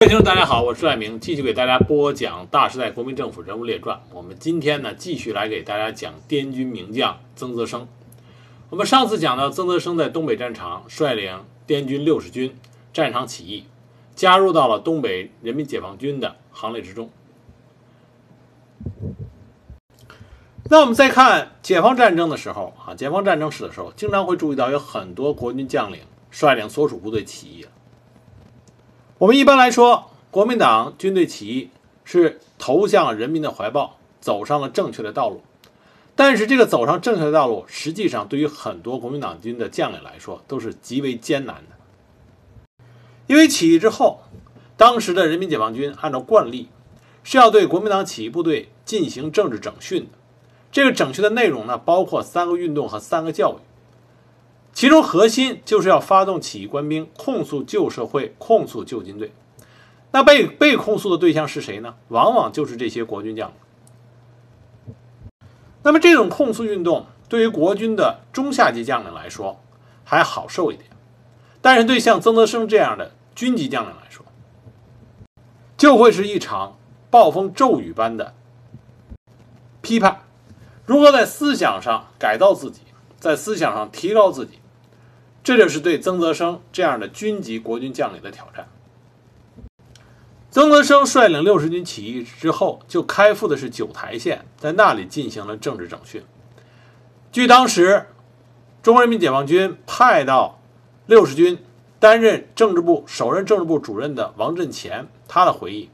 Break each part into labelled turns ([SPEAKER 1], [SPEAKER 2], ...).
[SPEAKER 1] 各位听众，大家好，我是赖明，继续给大家播讲《大时代国民政府人物列传》。我们今天呢，继续来给大家讲滇军名将曾泽生。我们上次讲到，曾泽生在东北战场率领滇军六十军战场起义，加入到了东北人民解放军的行列之中。那我们再看解放战争的时候啊，解放战争史的时候，经常会注意到有很多国军将领率领所属部队起义了。我们一般来说，国民党军队起义是投向人民的怀抱，走上了正确的道路。但是，这个走上正确的道路，实际上对于很多国民党军的将领来说，都是极为艰难的。因为起义之后，当时的人民解放军按照惯例，是要对国民党起义部队进行政治整训的。这个整训的内容呢，包括三个运动和三个教育。其中核心就是要发动起义官兵控诉旧社会、控诉旧军队。那被被控诉的对象是谁呢？往往就是这些国军将领。那么这种控诉运动对于国军的中下级将领来说还好受一点，但是对像曾泽生这样的军级将领来说，就会是一场暴风骤雨般的批判。如何在思想上改造自己，在思想上提高自己？这就是对曾泽生这样的军级国军将领的挑战。曾泽生率领六十军起义之后，就开赴的是九台县，在那里进行了政治整训。据当时中国人民解放军派到六十军担任政治部首任政治部主任的王振前，他的回忆，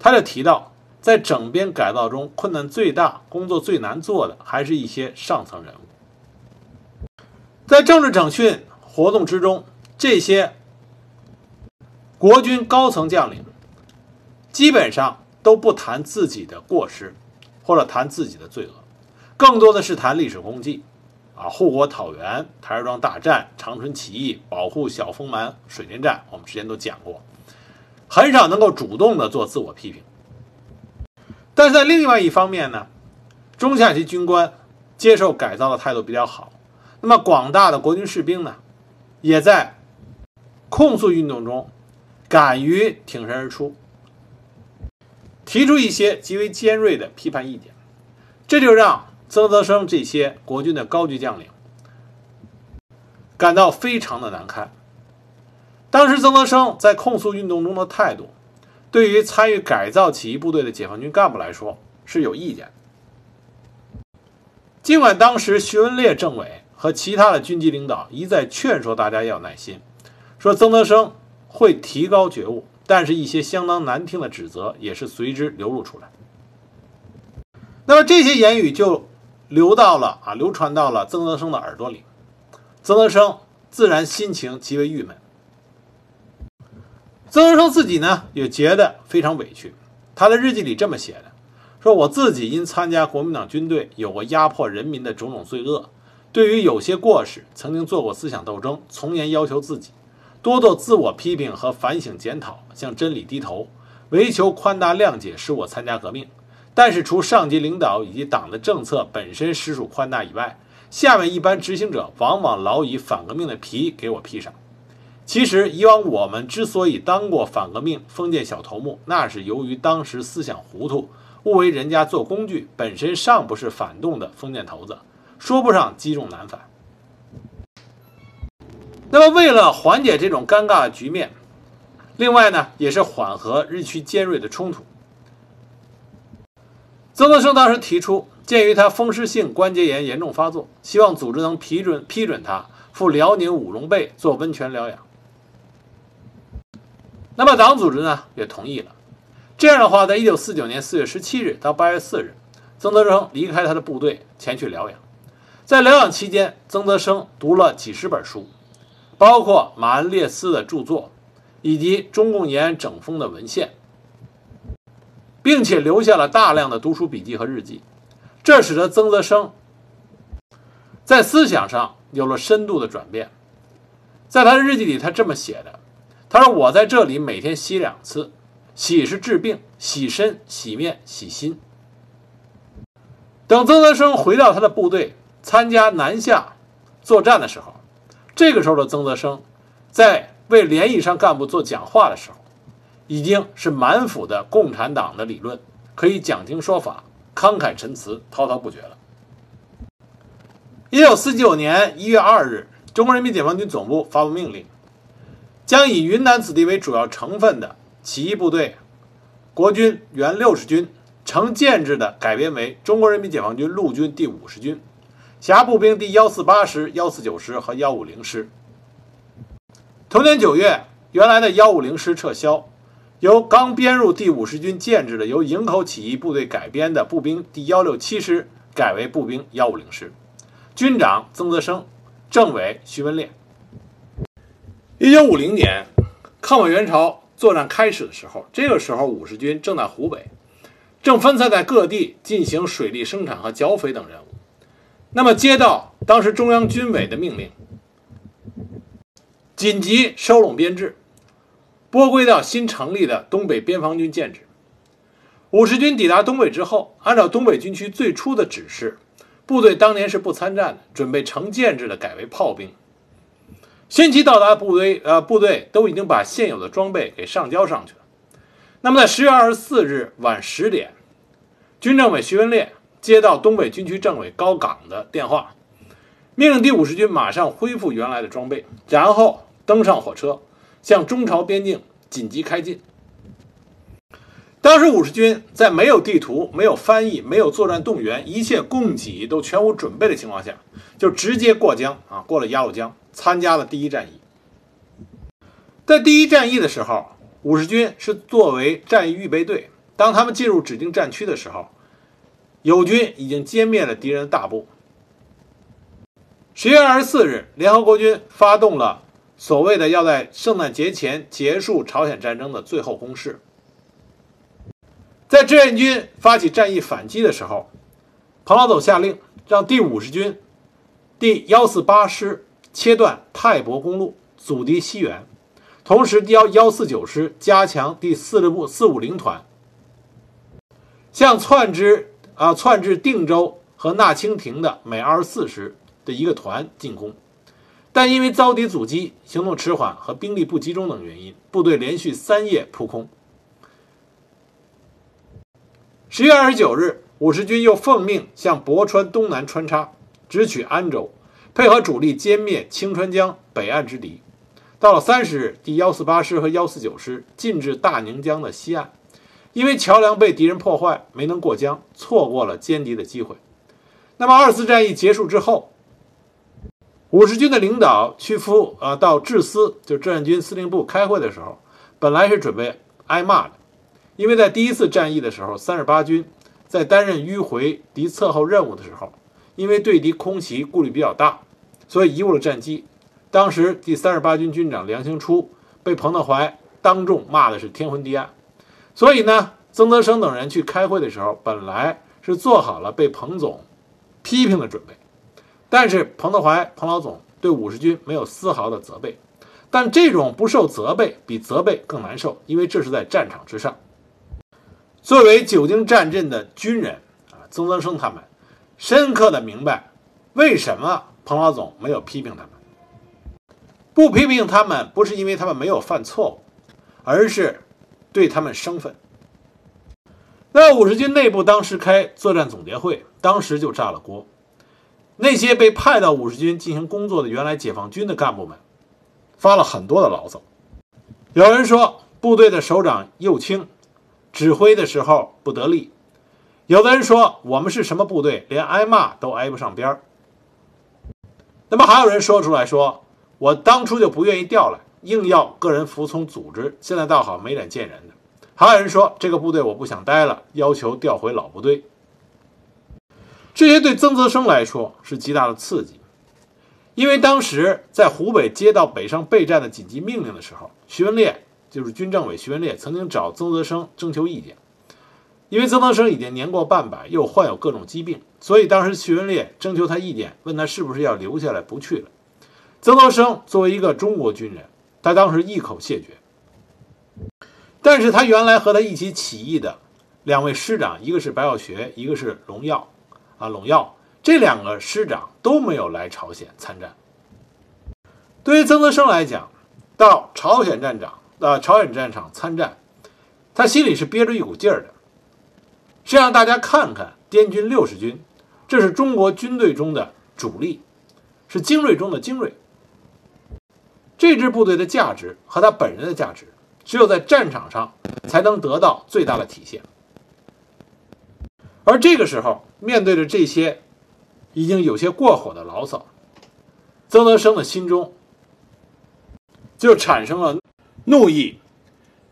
[SPEAKER 1] 他就提到，在整编改造中，困难最大、工作最难做的，还是一些上层人物，在政治整训。活动之中，这些国军高层将领基本上都不谈自己的过失，或者谈自己的罪恶，更多的是谈历史功绩，啊，护国讨袁、台儿庄大战、长春起义、保护小丰满水电站，我们之前都讲过，很少能够主动的做自我批评。但是在另外一方面呢，中下级军官接受改造的态度比较好，那么广大的国军士兵呢？也在控诉运动中敢于挺身而出，提出一些极为尖锐的批判意见，这就让曾泽生这些国军的高级将领感到非常的难堪。当时曾泽生在控诉运动中的态度，对于参与改造起义部队的解放军干部来说是有意见。尽管当时徐文烈政委。和其他的军级领导一再劝说大家要耐心，说曾德生会提高觉悟，但是一些相当难听的指责也是随之流露出来。那么这些言语就流到了啊，流传到了曾德生的耳朵里，曾德生自然心情极为郁闷。曾德生自己呢也觉得非常委屈，他的日记里这么写的：说我自己因参加国民党军队，有过压迫人民的种种罪恶。对于有些过失，曾经做过思想斗争，从严要求自己，多做自我批评和反省检讨，向真理低头，唯求宽大谅解，使我参加革命。但是，除上级领导以及党的政策本身实属宽大以外，下面一般执行者往往老以反革命的皮给我披上。其实，以往我们之所以当过反革命封建小头目，那是由于当时思想糊涂，误为人家做工具，本身尚不是反动的封建头子。说不上积重难返。那么，为了缓解这种尴尬的局面，另外呢，也是缓和日趋尖锐的冲突，曾德生当时提出，鉴于他风湿性关节炎严重发作，希望组织能批准批准他赴辽宁五龙背做温泉疗养。那么，党组织呢也同意了。这样的话，在一九四九年四月十七日到八月四日，曾德生离开他的部队前去疗养。在疗养期间，曾德生读了几十本书，包括马恩列斯的著作，以及中共延安整风的文献，并且留下了大量的读书笔记和日记。这使得曾德生在思想上有了深度的转变。在他的日记里，他这么写的：“他说我在这里每天洗两次，洗是治病，洗身、洗面、洗心。”等曾德生回到他的部队。参加南下作战的时候，这个时候的曾泽生在为连以上干部做讲话的时候，已经是满腹的共产党的理论，可以讲经说法，慷慨陈词，滔滔不绝了。一九四九年一月二日，中国人民解放军总部发布命令，将以云南子弟为主要成分的起义部队，国军原六十军，成建制的改编为中国人民解放军陆军第五十军，辖步兵第幺四八师、幺四九师和幺五零师。同年九月，原来的幺五零师撤销，由刚编入第五十军建制的由营口起义部队改编的步兵第幺六七师改为步兵幺五零师。军长曾泽生，政委徐文烈。一九五零年，抗美援朝作战开始的时候，这个时候五十军正在湖北，正分散在各地进行水利生产和剿匪等任务。那么，接到当时中央军委的命令，紧急收拢编制，拨归到新成立的东北边防军建制。五十军抵达东北之后，按照东北军区最初的指示。部队当年是不参战的，准备成建制的改为炮兵。先期到达部队，呃，部队都已经把现有的装备给上交上去了。那么在十月二十四日晚十点，军政委徐文烈接到东北军区政委高岗的电话，命令第五十军马上恢复原来的装备，然后登上火车，向中朝边境紧急开进。当时五十军在没有地图、没有翻译、没有作战动员、一切供给都全无准备的情况下，就直接过江啊，过了鸭绿江，参加了第一战役。在第一战役的时候，五十军是作为战役预备队。当他们进入指定战区的时候，友军已经歼灭了敌人的大部。十月二十四日，联合国军发动了所谓的要在圣诞节前结束朝鲜战争的最后攻势。在志愿军发起战役反击的时候，彭老总下令让第五十军第幺四八师切断泰伯公路，阻敌西援；同时，第幺幺四九师加强第四六部四五零团向窜之啊窜至定州和纳清亭的美二十四师的一个团进攻，但因为遭敌阻击、行动迟缓和兵力不集中等原因，部队连续三夜扑空。十月二十九日，五十军又奉命向博川东南穿插，直取安州，配合主力歼灭清川江北岸之敌。到了三十日，第幺四八师和幺四九师进至大宁江的西岸，因为桥梁被敌人破坏，没能过江，错过了歼敌的机会。那么二次战役结束之后，五十军的领导屈夫啊到志司，就志愿军司令部开会的时候，本来是准备挨骂的。因为在第一次战役的时候，三十八军在担任迂回敌侧后任务的时候，因为对敌空袭顾虑比较大，所以贻误了战机。当时第三十八军军长梁兴初被彭德怀当众骂的是天昏地暗。所以呢，曾泽生等人去开会的时候，本来是做好了被彭总批评的准备，但是彭德怀彭老总对五十军没有丝毫的责备。但这种不受责备比责备更难受，因为这是在战场之上。作为久经战阵的军人啊，曾泽生他们深刻的明白，为什么彭老总没有批评他们。不批评他们，不是因为他们没有犯错误，而是对他们生分。那五十军内部当时开作战总结会，当时就炸了锅。那些被派到五十军进行工作的原来解放军的干部们，发了很多的牢骚。有人说，部队的首长右倾。指挥的时候不得力，有的人说我们是什么部队，连挨骂都挨不上边儿。那么还有人说出来说，我当初就不愿意调来，硬要个人服从组织，现在倒好没脸见人的。还有人说这个部队我不想待了，要求调回老部队。这些对曾泽生来说是极大的刺激，因为当时在湖北接到北上备战的紧急命令的时候，徐文烈。就是军政委徐文烈曾经找曾泽生征求意见，因为曾泽生已经年过半百，又患有各种疾病，所以当时徐文烈征求他意见，问他是不是要留下来不去了。曾泽生作为一个中国军人，他当时一口谢绝。但是他原来和他一起起义的两位师长，一个是白耀学，一个是龙耀，啊，龙耀这两个师长都没有来朝鲜参战。对于曾泽生来讲，到朝鲜战场。到朝鲜战场参战，他心里是憋着一股劲儿的，是让大家看看滇军六十军，这是中国军队中的主力，是精锐中的精锐。这支部队的价值和他本人的价值，只有在战场上才能得到最大的体现。而这个时候，面对着这些已经有些过火的牢骚，曾德生的心中就产生了怒意。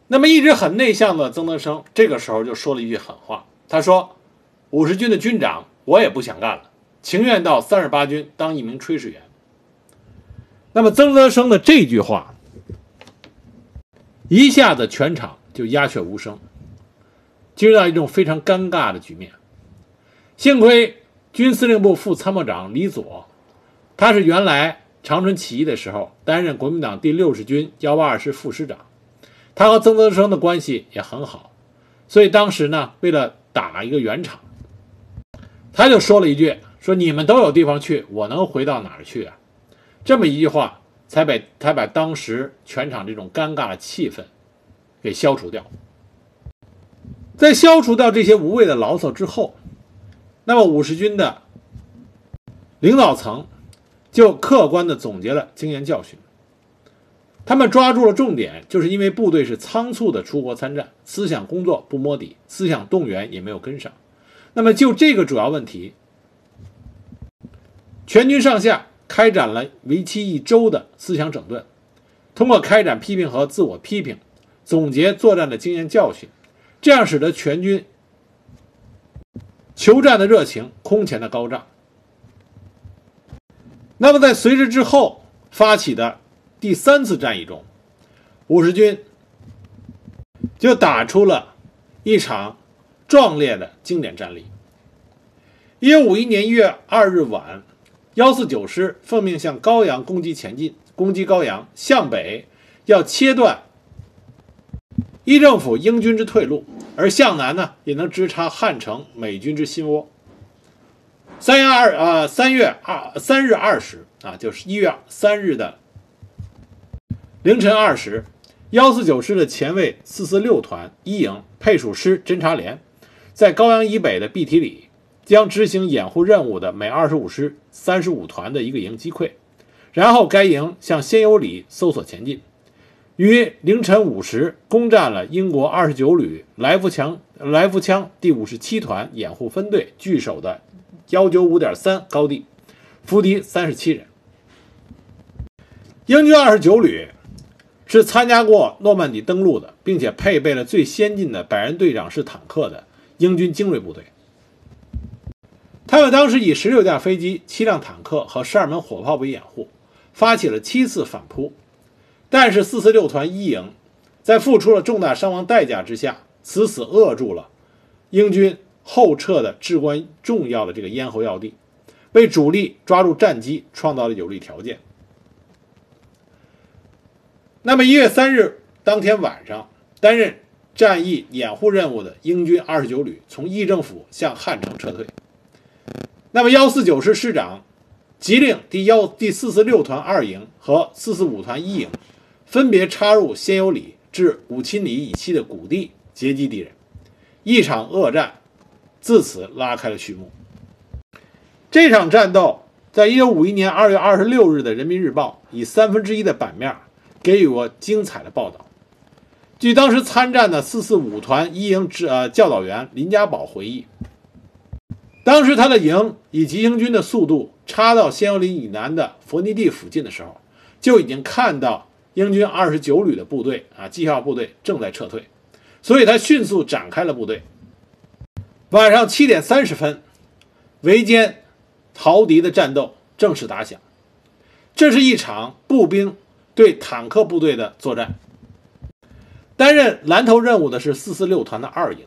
[SPEAKER 1] 那么，一直很内向的曾德生，这个时候就说了一句狠话。他说：“五十军的军长，我也不想干了，情愿到三十八军当一名炊事员。”那么，曾德生的这句话，一下子全场就鸦雀无声，进入到一种非常尴尬的局面。幸亏军司令部副参谋长李佐，他是原来长春起义的时候担任国民党第六十军幺八二师副师长，他和曾德生的关系也很好，所以当时呢，为了打一个圆场，他就说了一句：“说你们都有地方去，我能回到哪儿去啊？”这么一句话，才把才把当时全场这种尴尬的气氛给消除掉。在消除掉这些无谓的牢骚之后。那么五十军的领导层就客观的总结了经验教训，他们抓住了重点，就是因为部队是仓促的出国参战，思想工作不摸底，思想动员也没有跟上。那么就这个主要问题，全军上下开展了为期一周的思想整顿，通过开展批评和自我批评，总结作战的经验教训，这样使得全军。求战的热情空前的高涨。那么，在随之之后发起的第三次战役中，五十军就打出了一场壮烈的经典战例。一九五一年一月二日晚，幺四九师奉命向高阳攻击前进，攻击高阳，向北要切断一政府英军之退路。而向南呢，也能直插汉城美军之心窝。三月二啊，三月二三日二十啊，就是一月三日的凌晨二时，幺四九师的前卫四四六团一营配属师侦察连，在高阳以北的碧提里，将执行掩护任务的美二十五师三十五团的一个营击溃，然后该营向仙游里搜索前进。于凌晨五时攻占了英国二十九旅来福枪来福枪第五十七团掩护分队据守的幺九五点三高地，俘敌三十七人。英军二十九旅是参加过诺曼底登陆的，并且配备了最先进的百人队长式坦克的英军精锐部队。他们当时以十六架飞机、七辆坦克和十二门火炮为掩护，发起了七次反扑。但是四四六团一营在付出了重大伤亡代价之下，死死扼住了英军后撤的至关重要的这个咽喉要地，为主力抓住战机创造了有利条件。那么一月三日当天晚上，担任战役掩护任务的英军二十九旅从议政府向汉城撤退。那么幺四九师师长急令第幺第四四六团二营和四四五团一营。分别插入仙游里至五七里以西的谷地截击敌人，一场恶战自此拉开了序幕。这场战斗在一九五一年二月二十六日的《人民日报》以三分之一的版面给予过精彩的报道。据当时参战的四四五团一营指呃教导员林家宝回忆，当时他的营以急行军的速度插到仙游里以南的佛尼地附近的时候，就已经看到。英军二十九旅的部队啊，绩效部队正在撤退，所以他迅速展开了部队。晚上七点三十分，围歼逃敌的战斗正式打响。这是一场步兵对坦克部队的作战。担任蓝头任务的是四四六团的二营，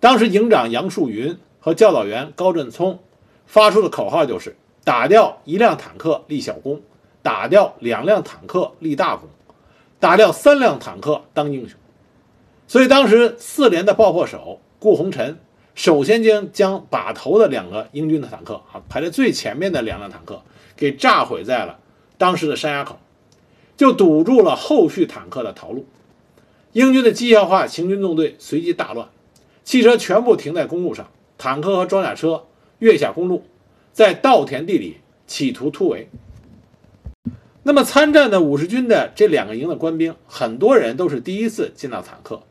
[SPEAKER 1] 当时营长杨树云和教导员高振聪发出的口号就是“打掉一辆坦克立小功”。打掉两辆坦克立大功，打掉三辆坦克当英雄。所以当时四连的爆破手顾鸿辰首先将将把头的两个英军的坦克啊排在最前面的两辆坦克给炸毁在了当时的山崖口，就堵住了后续坦克的逃路。英军的机械化行军纵队随即大乱，汽车全部停在公路上，坦克和装甲车跃下公路，在稻田地里企图突围。那么参战的五十军的这两个营的官兵，很多人都是第一次见到坦克，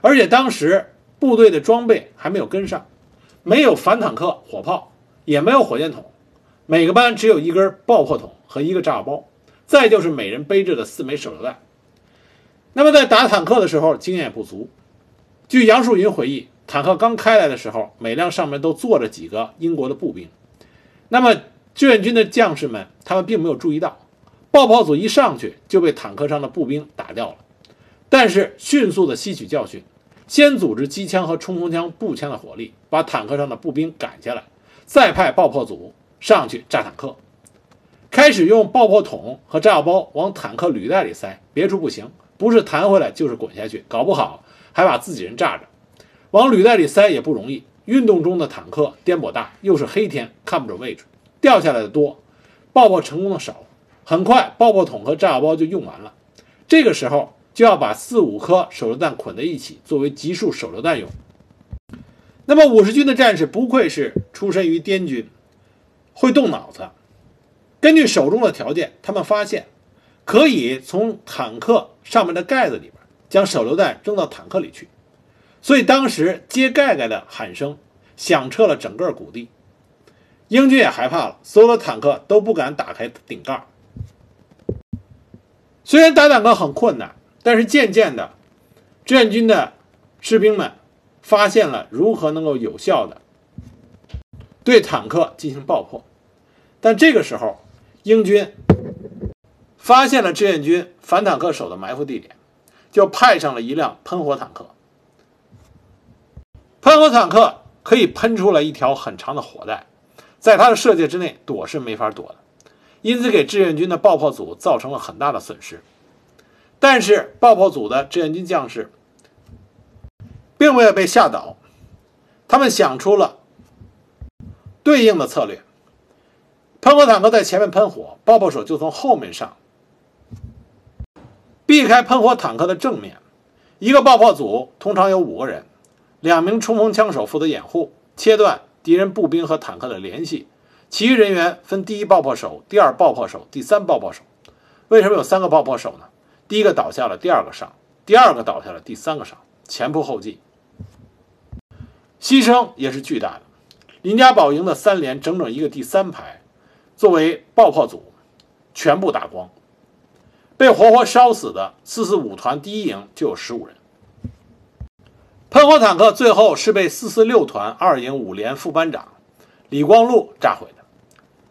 [SPEAKER 1] 而且当时部队的装备还没有跟上，没有反坦克火炮，也没有火箭筒，每个班只有一根爆破筒和一个炸药包，再就是每人背着的四枚手榴弹。那么在打坦克的时候，经验也不足。据杨树云回忆，坦克刚开来的时候，每辆上面都坐着几个英国的步兵。那么志愿军的将士们，他们并没有注意到。爆炮组一上去就被坦克上的步兵打掉了，但是迅速的吸取教训，先组织机枪和冲锋枪、步枪的火力把坦克上的步兵赶下来，再派爆破组上去炸坦克，开始用爆破筒和炸药包往坦克履带里塞，别处不行，不是弹回来就是滚下去，搞不好还把自己人炸着。往履带里塞也不容易，运动中的坦克颠簸大，又是黑天看不准位置，掉下来的多，爆破成功的少。很快，爆破筒和炸药包就用完了。这个时候就要把四五颗手榴弹捆在一起，作为集束手榴弹用。那么五十军的战士不愧是出身于滇军，会动脑子。根据手中的条件，他们发现可以从坦克上面的盖子里边将手榴弹扔到坦克里去。所以当时接盖盖的喊声响彻了整个谷地。英军也害怕了，所有的坦克都不敢打开顶盖。虽然打坦克很困难，但是渐渐的，志愿军的士兵们发现了如何能够有效的对坦克进行爆破。但这个时候，英军发现了志愿军反坦克手的埋伏地点，就派上了一辆喷火坦克。喷火坦克可以喷出来一条很长的火带，在它的射界之内躲是没法躲的。因此，给志愿军的爆破组造成了很大的损失。但是，爆破组的志愿军将士并没有被吓倒，他们想出了对应的策略。喷火坦克在前面喷火，爆破手就从后面上，避开喷火坦克的正面。一个爆破组通常有五个人，两名冲锋枪手负责掩护，切断敌人步兵和坦克的联系。其余人员分第一爆破手、第二爆破手、第三爆破手。为什么有三个爆破手呢？第一个倒下了，第二个上；第二个倒下了，第三个上，前仆后继，牺牲也是巨大的。林家堡营的三连整整一个第三排，作为爆破组，全部打光。被活活烧死的四四五团第一营就有十五人。喷火坦克最后是被四四六团二营五连副班长李光禄炸毁的。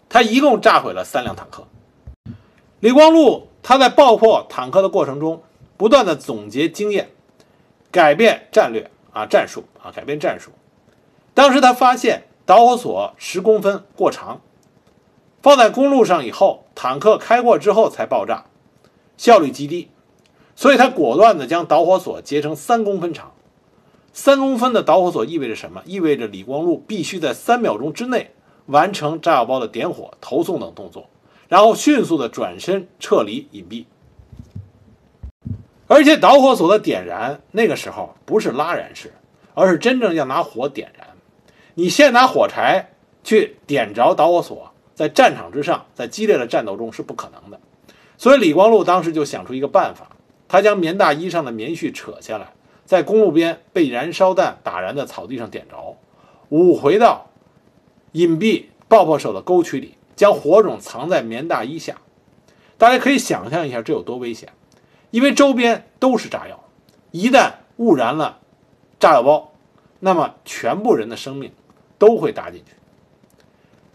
[SPEAKER 1] 他一共炸毁了三辆坦克。李光禄他在爆破坦克的过程中，不断的总结经验，改变战略啊战术啊改变战术。当时他发现导火索十公分过长，放在公路上以后，坦克开过之后才爆炸，效率极低，所以他果断的将导火索截成三公分长。三公分的导火索意味着什么？意味着李光禄必须在三秒钟之内。完成炸药包的点火、投送等动作，然后迅速的转身撤离隐蔽。而且导火索的点燃，那个时候不是拉燃式，而是真正要拿火点燃。你先拿火柴去点着导火索，在战场之上，在激烈的战斗中是不可能的。所以李光禄当时就想出一个办法，他将棉大衣上的棉絮扯下来，在公路边被燃烧弹打燃的草地上点着，舞回到。隐蔽爆破手的沟渠里，将火种藏在棉大衣下。大家可以想象一下，这有多危险！因为周边都是炸药，一旦误燃了炸药包，那么全部人的生命都会搭进去。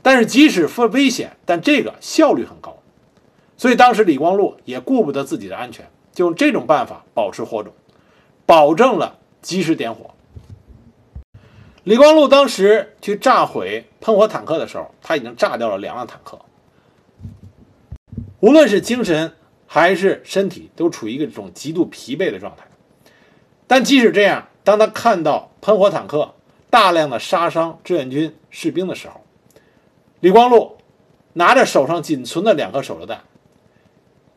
[SPEAKER 1] 但是即使危险，但这个效率很高。所以当时李光禄也顾不得自己的安全，就用这种办法保持火种，保证了及时点火。李光禄当时去炸毁喷火坦克的时候，他已经炸掉了两辆坦克。无论是精神还是身体，都处于一个这种极度疲惫的状态。但即使这样，当他看到喷火坦克大量的杀伤志愿军士兵的时候，李光禄拿着手上仅存的两颗手榴弹，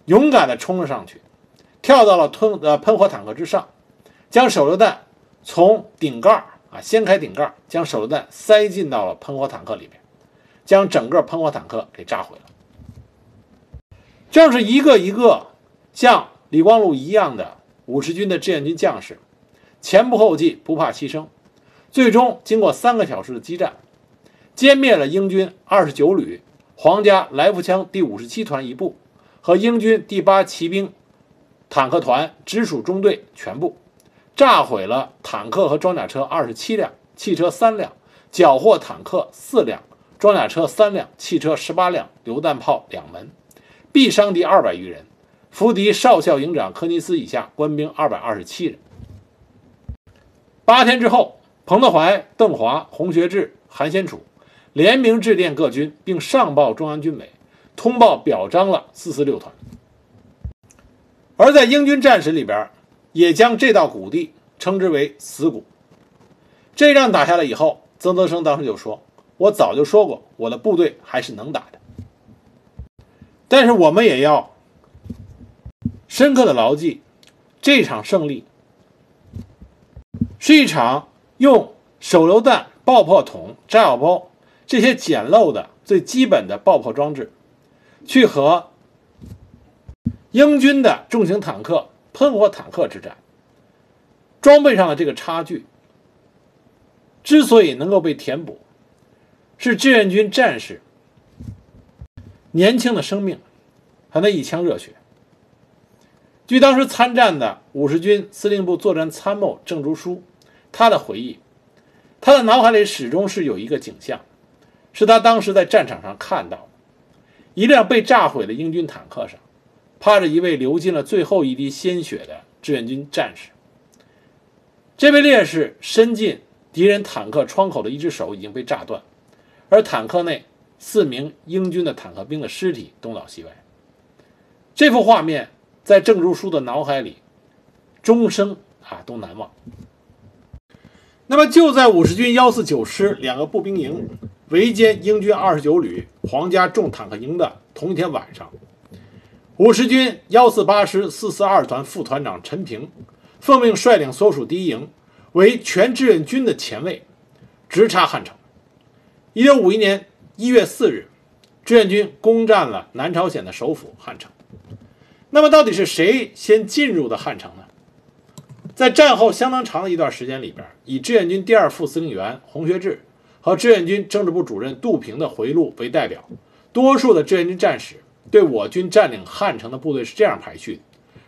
[SPEAKER 1] 勇敢地冲了上去，跳到了吞呃喷火坦克之上，将手榴弹从顶盖啊掀开顶盖，将手榴弹塞进到了喷火坦克里面，将整个喷火坦克给炸毁了。正是一个一个像李光禄一样的五十军的志愿军将士，前仆后继，不怕牺牲，最终经过三个小时的激战，歼灭了英军二十九旅皇家来福枪第五十七团一部和英军第八骑兵坦克团直属中队全部，炸毁了坦克和装甲车二十七辆，汽车三辆，缴获坦克四辆，装甲车三辆，汽车十八辆，榴弹炮两门。毙伤敌二百余人，俘敌少校营长柯尼斯以下官兵二百二十七人。八天之后，彭德怀、邓华、洪学智、韩先楚联名致电各军，并上报中央军委，通报表彰了四四六团。而在英军战史里边，也将这道谷地称之为“死谷”。这仗打下来以后，曾德生当时就说：“我早就说过，我的部队还是能打的。”但是我们也要深刻的牢记，这场胜利是一场用手榴弹、爆破筒、炸药包这些简陋的最基本的爆破装置，去和英军的重型坦克、喷火坦克之战。装备上的这个差距，之所以能够被填补，是志愿军战士。年轻的生命，和那一腔热血。据当时参战的五十军司令部作战参谋郑竹书，他的回忆，他的脑海里始终是有一个景象，是他当时在战场上看到，一辆被炸毁的英军坦克上，趴着一位流尽了最后一滴鲜血的志愿军战士。这位烈士伸进敌人坦克窗口的一只手已经被炸断，而坦克内。四名英军的坦克兵的尸体东倒西歪，这幅画面在郑如书的脑海里，终生啊都难忘。那么就在五十军幺四九师两个步兵营围歼英军二十九旅皇家重坦克营的同一天晚上，五十军幺四八师四四二团副团长陈平奉命率领所属第一营为全志愿军的前卫，直插汉城。一九五一年。一月四日，志愿军攻占了南朝鲜的首府汉城。那么，到底是谁先进入的汉城呢？在战后相当长的一段时间里边，以志愿军第二副司令员洪学智和志愿军政治部主任杜平的回忆录为代表，多数的志愿军战士对我军占领汉城的部队是这样排序的：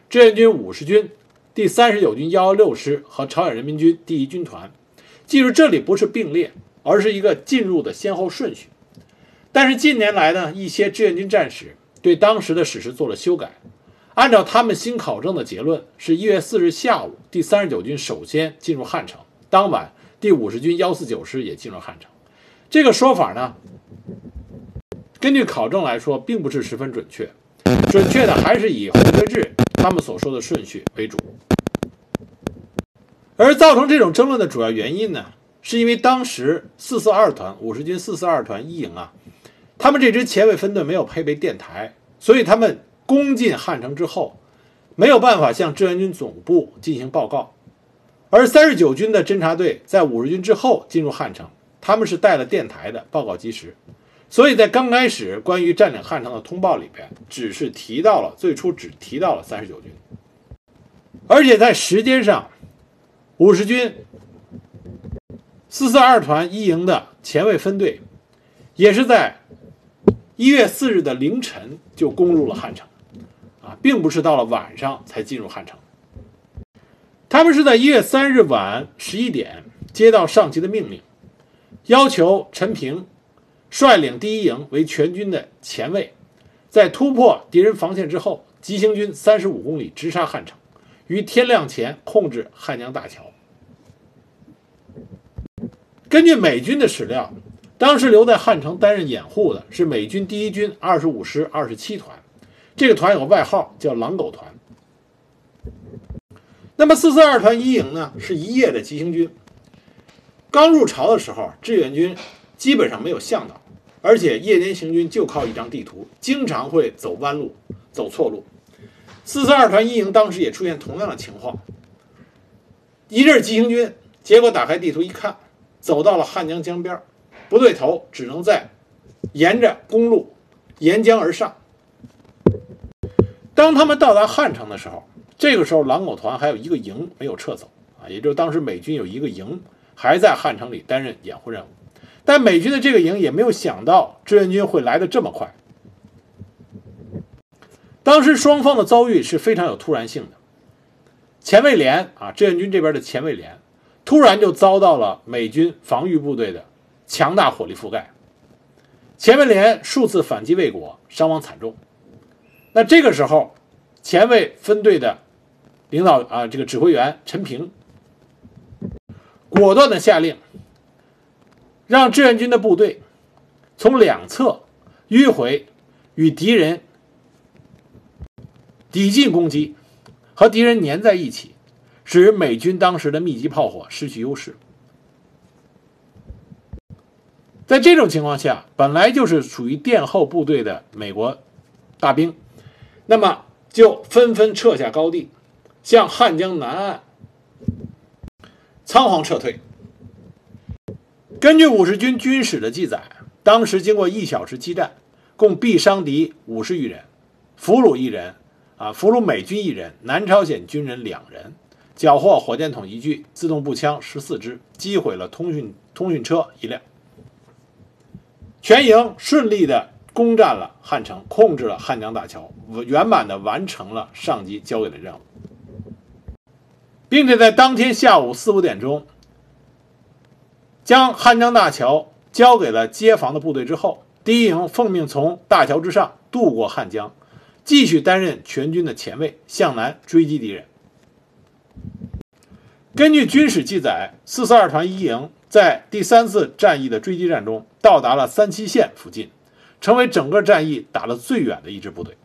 [SPEAKER 1] 志愿军五十军、第三十九军幺幺六师和朝鲜人民军第一军团。记住，这里不是并列，而是一个进入的先后顺序。但是近年来呢，一些志愿军战士对当时的史实做了修改。按照他们新考证的结论，是一月四日下午，第三十九军首先进入汉城，当晚第五十军幺四九师也进入汉城。这个说法呢，根据考证来说，并不是十分准确。准确的还是以洪学智他们所说的顺序为主。而造成这种争论的主要原因呢，是因为当时四四二团五十军四四二团一营啊。他们这支前卫分队没有配备电台，所以他们攻进汉城之后，没有办法向志愿军总部进行报告。而三十九军的侦察队在五十军之后进入汉城，他们是带了电台的，报告及时。所以在刚开始关于占领汉城的通报里边，只是提到了最初只提到了三十九军，而且在时间上，五十军四四二团一营的前卫分队也是在。一月四日的凌晨就攻入了汉城，啊，并不是到了晚上才进入汉城。他们是在一月三日晚十一点接到上级的命令，要求陈平率领第一营为全军的前卫，在突破敌人防线之后，急行军三十五公里直杀汉城，于天亮前控制汉江大桥。根据美军的史料。当时留在汉城担任掩护的是美军第一军二十五师二十七团，这个团有个外号叫“狼狗团”。那么四四二团一营呢，是一夜的急行军。刚入朝的时候，志愿军基本上没有向导，而且夜间行军就靠一张地图，经常会走弯路、走错路。四四二团一营当时也出现同样的情况。一阵急行军，结果打开地图一看，走到了汉江江边不对头，只能在沿着公路沿江而上。当他们到达汉城的时候，这个时候狼狗团还有一个营没有撤走啊，也就是当时美军有一个营还在汉城里担任掩护任务，但美军的这个营也没有想到志愿军会来的这么快。当时双方的遭遇是非常有突然性的。前卫连啊，志愿军这边的前卫连，突然就遭到了美军防御部队的强大火力覆盖。前卫连数次反击未果，伤亡惨重。那这个时候，前卫分队的领导啊，这个指挥员陈平，果断的下令，让志愿军的部队从两侧迂回，与敌人。抵近攻击，和敌人粘在一起，使美军当时的密集炮火失去优势。在这种情况下，本来就是属于殿后部队的美国大兵，那么就纷纷撤下高地，向汉江南岸仓皇撤退。根据五十军军史的记载，当时经过一小时激战，共毙伤敌五十余人，俘虏一人。啊，俘虏美军一人，南朝鲜军人两人，缴获火箭筒一具，自动步枪十四支，击毁了通讯通讯车一辆。全营顺利的攻占了汉城，控制了汉江大桥，圆满的完成了上级交给的任务，并且在当天下午四五点钟，将汉江大桥交给了接防的部队之后，第一营奉命从大桥之上渡过汉江。继续担任全军的前卫，向南追击敌人。根据军史记载，四四二团一营在第三次战役的追击战中，到达了三七线附近，成为整个战役打得最远的一支部队。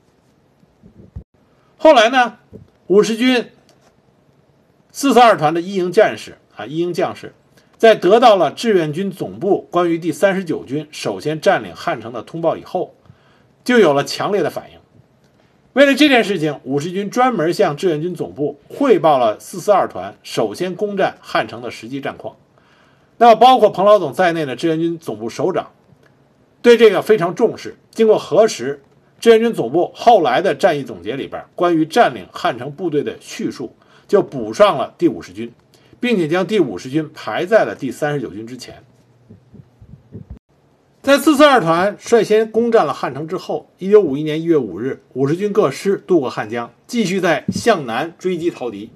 [SPEAKER 1] 后来呢，五十军四四二团的一营战士啊，一营将士，在得到了志愿军总部关于第三十九军首先占领汉城的通报以后，就有了强烈的反应。为了这件事情，五十军专门向志愿军总部汇报了四四二团首先攻占汉城的实际战况。那，包括彭老总在内的志愿军总部首长对这个非常重视。经过核实，志愿军总部后来的战役总结里边关于占领汉城部队的叙述，就补上了第五十军，并且将第五十军排在了第三十九军之前。在四四二团率先攻占了汉城之后，一九五一年一月五日，五十军各师渡过汉江，继续在向南追击逃敌。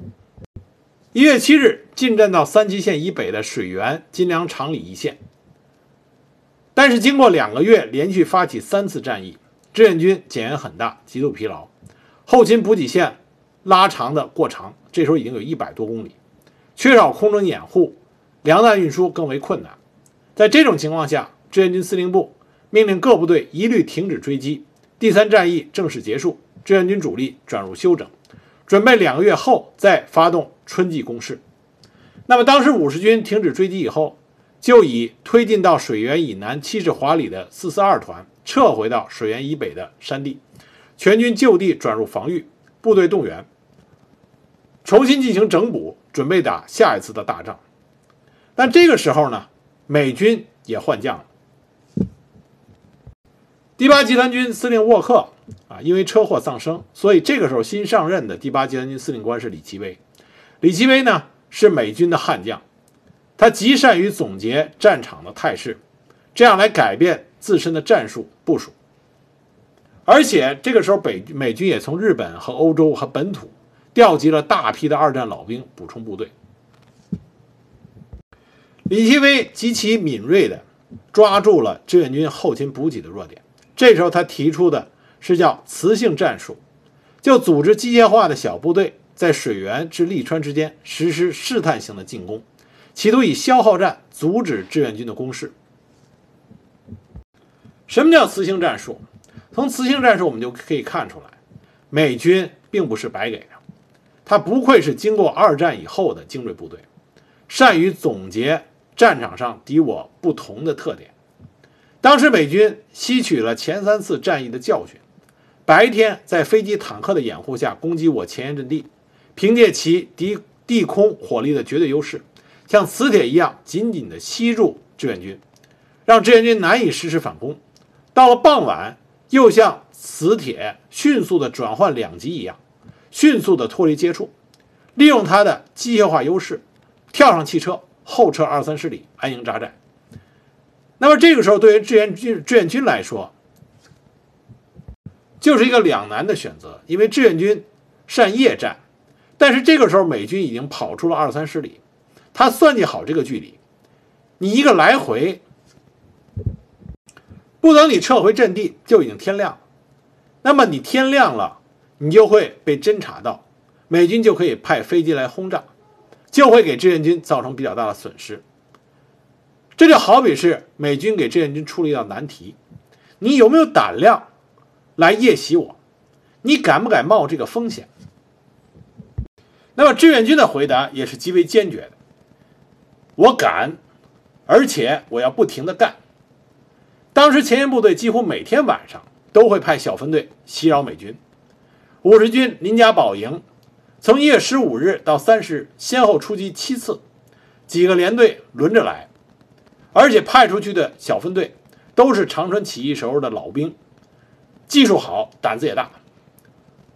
[SPEAKER 1] 一月七日，进占到三七线以北的水源、金粮场里一线。但是，经过两个月连续发起三次战役，志愿军减员很大，极度疲劳，后勤补给线拉长的过长，这时候已经有一百多公里，缺少空中掩护，粮弹运输更为困难。在这种情况下，志愿军司令部命令各部队一律停止追击，第三战役正式结束，志愿军主力转入休整，准备两个月后再发动春季攻势。那么，当时五十军停止追击以后，就以推进到水源以南七十华里的四四二团撤回到水源以北的山地，全军就地转入防御，部队动员，重新进行整补，准备打下一次的大仗。但这个时候呢，美军也换将了。第八集团军司令沃克啊，因为车祸丧生，所以这个时候新上任的第八集团军司令官是李奇微。李奇微呢是美军的悍将，他极善于总结战场的态势，这样来改变自身的战术部署。而且这个时候北美军也从日本和欧洲和本土调集了大批的二战老兵补充部队。李奇微极其敏锐地抓住了志愿军后勤补给的弱点。这时候，他提出的是叫磁性战术，就组织机械化的小部队在水源至利川之间实施试探性的进攻，企图以消耗战阻止志愿军的攻势。什么叫磁性战术？从磁性战术我们就可以看出来，美军并不是白给的，他不愧是经过二战以后的精锐部队，善于总结战场上敌我不同的特点。当时美军吸取了前三次战役的教训，白天在飞机、坦克的掩护下攻击我前沿阵地，凭借其敌地空火力的绝对优势，像磁铁一样紧紧地吸住志愿军，让志愿军难以实施反攻。到了傍晚，又像磁铁迅速地转换两极一样，迅速地脱离接触，利用它的机械化优势，跳上汽车后撤二三十里，安营扎寨。那么这个时候，对于志愿军志愿军来说，就是一个两难的选择，因为志愿军善夜战，但是这个时候美军已经跑出了二三十里，他算计好这个距离，你一个来回，不等你撤回阵地就已经天亮，那么你天亮了，你就会被侦察到，美军就可以派飞机来轰炸，就会给志愿军造成比较大的损失。这就好比是美军给志愿军出了一道难题，你有没有胆量？来夜袭我，你敢不敢冒这个风险？那么志愿军的回答也是极为坚决的，我敢，而且我要不停的干。当时前沿部队几乎每天晚上都会派小分队袭扰美军。五十军林家堡营从一月十五日到三十日先后出击七次，几个连队轮着来，而且派出去的小分队都是长春起义时候的老兵。技术好，胆子也大。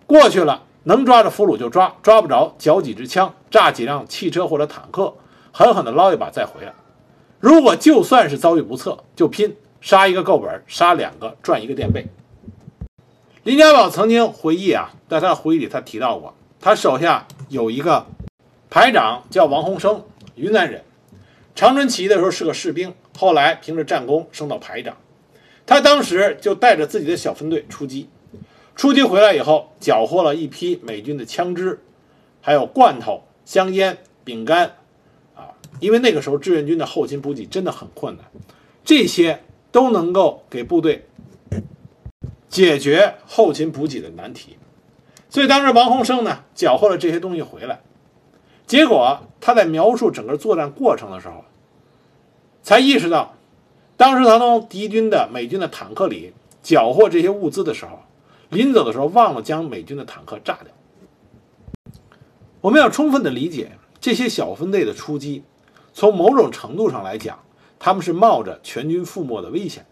[SPEAKER 1] 过去了，能抓着俘虏就抓，抓不着缴几支枪，炸几辆汽车或者坦克，狠狠地捞一把再回来。如果就算是遭遇不测，就拼杀一个够本，杀两个赚一个垫背。林家宝曾经回忆啊，在他的回忆里，他提到过，他手下有一个排长叫王洪生，云南人，长春起义的时候是个士兵，后来凭着战功升到排长。他当时就带着自己的小分队出击，出击回来以后，缴获了一批美军的枪支，还有罐头、香烟、饼干，啊，因为那个时候志愿军的后勤补给真的很困难，这些都能够给部队解决后勤补给的难题。所以当时王洪生呢，缴获了这些东西回来，结果他在描述整个作战过程的时候，才意识到。当时他从敌军的美军的坦克里缴获这些物资的时候，临走的时候忘了将美军的坦克炸掉。我们要充分的理解这些小分队的出击，从某种程度上来讲，他们是冒着全军覆没的危险。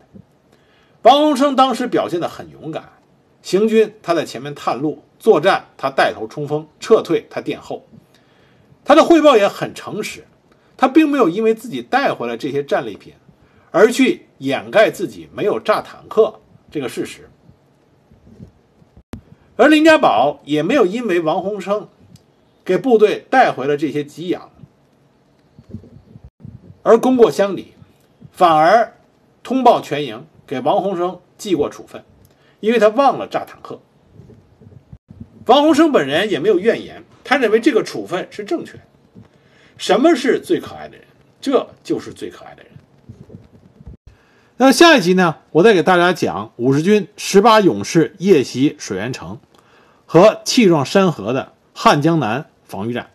[SPEAKER 1] 王洪生当时表现得很勇敢，行军他在前面探路，作战他带头冲锋，撤退他殿后，他的汇报也很诚实，他并没有因为自己带回来这些战利品。而去掩盖自己没有炸坦克这个事实，而林家宝也没有因为王洪生给部队带回了这些给养而功过相抵，反而通报全营给王洪生记过处分，因为他忘了炸坦克。王洪生本人也没有怨言，他认为这个处分是正确的。什么是最可爱的人？这就是最可爱的人。那下一集呢？我再给大家讲五十军十八勇士夜袭水源城和气壮山河的汉江南防御战。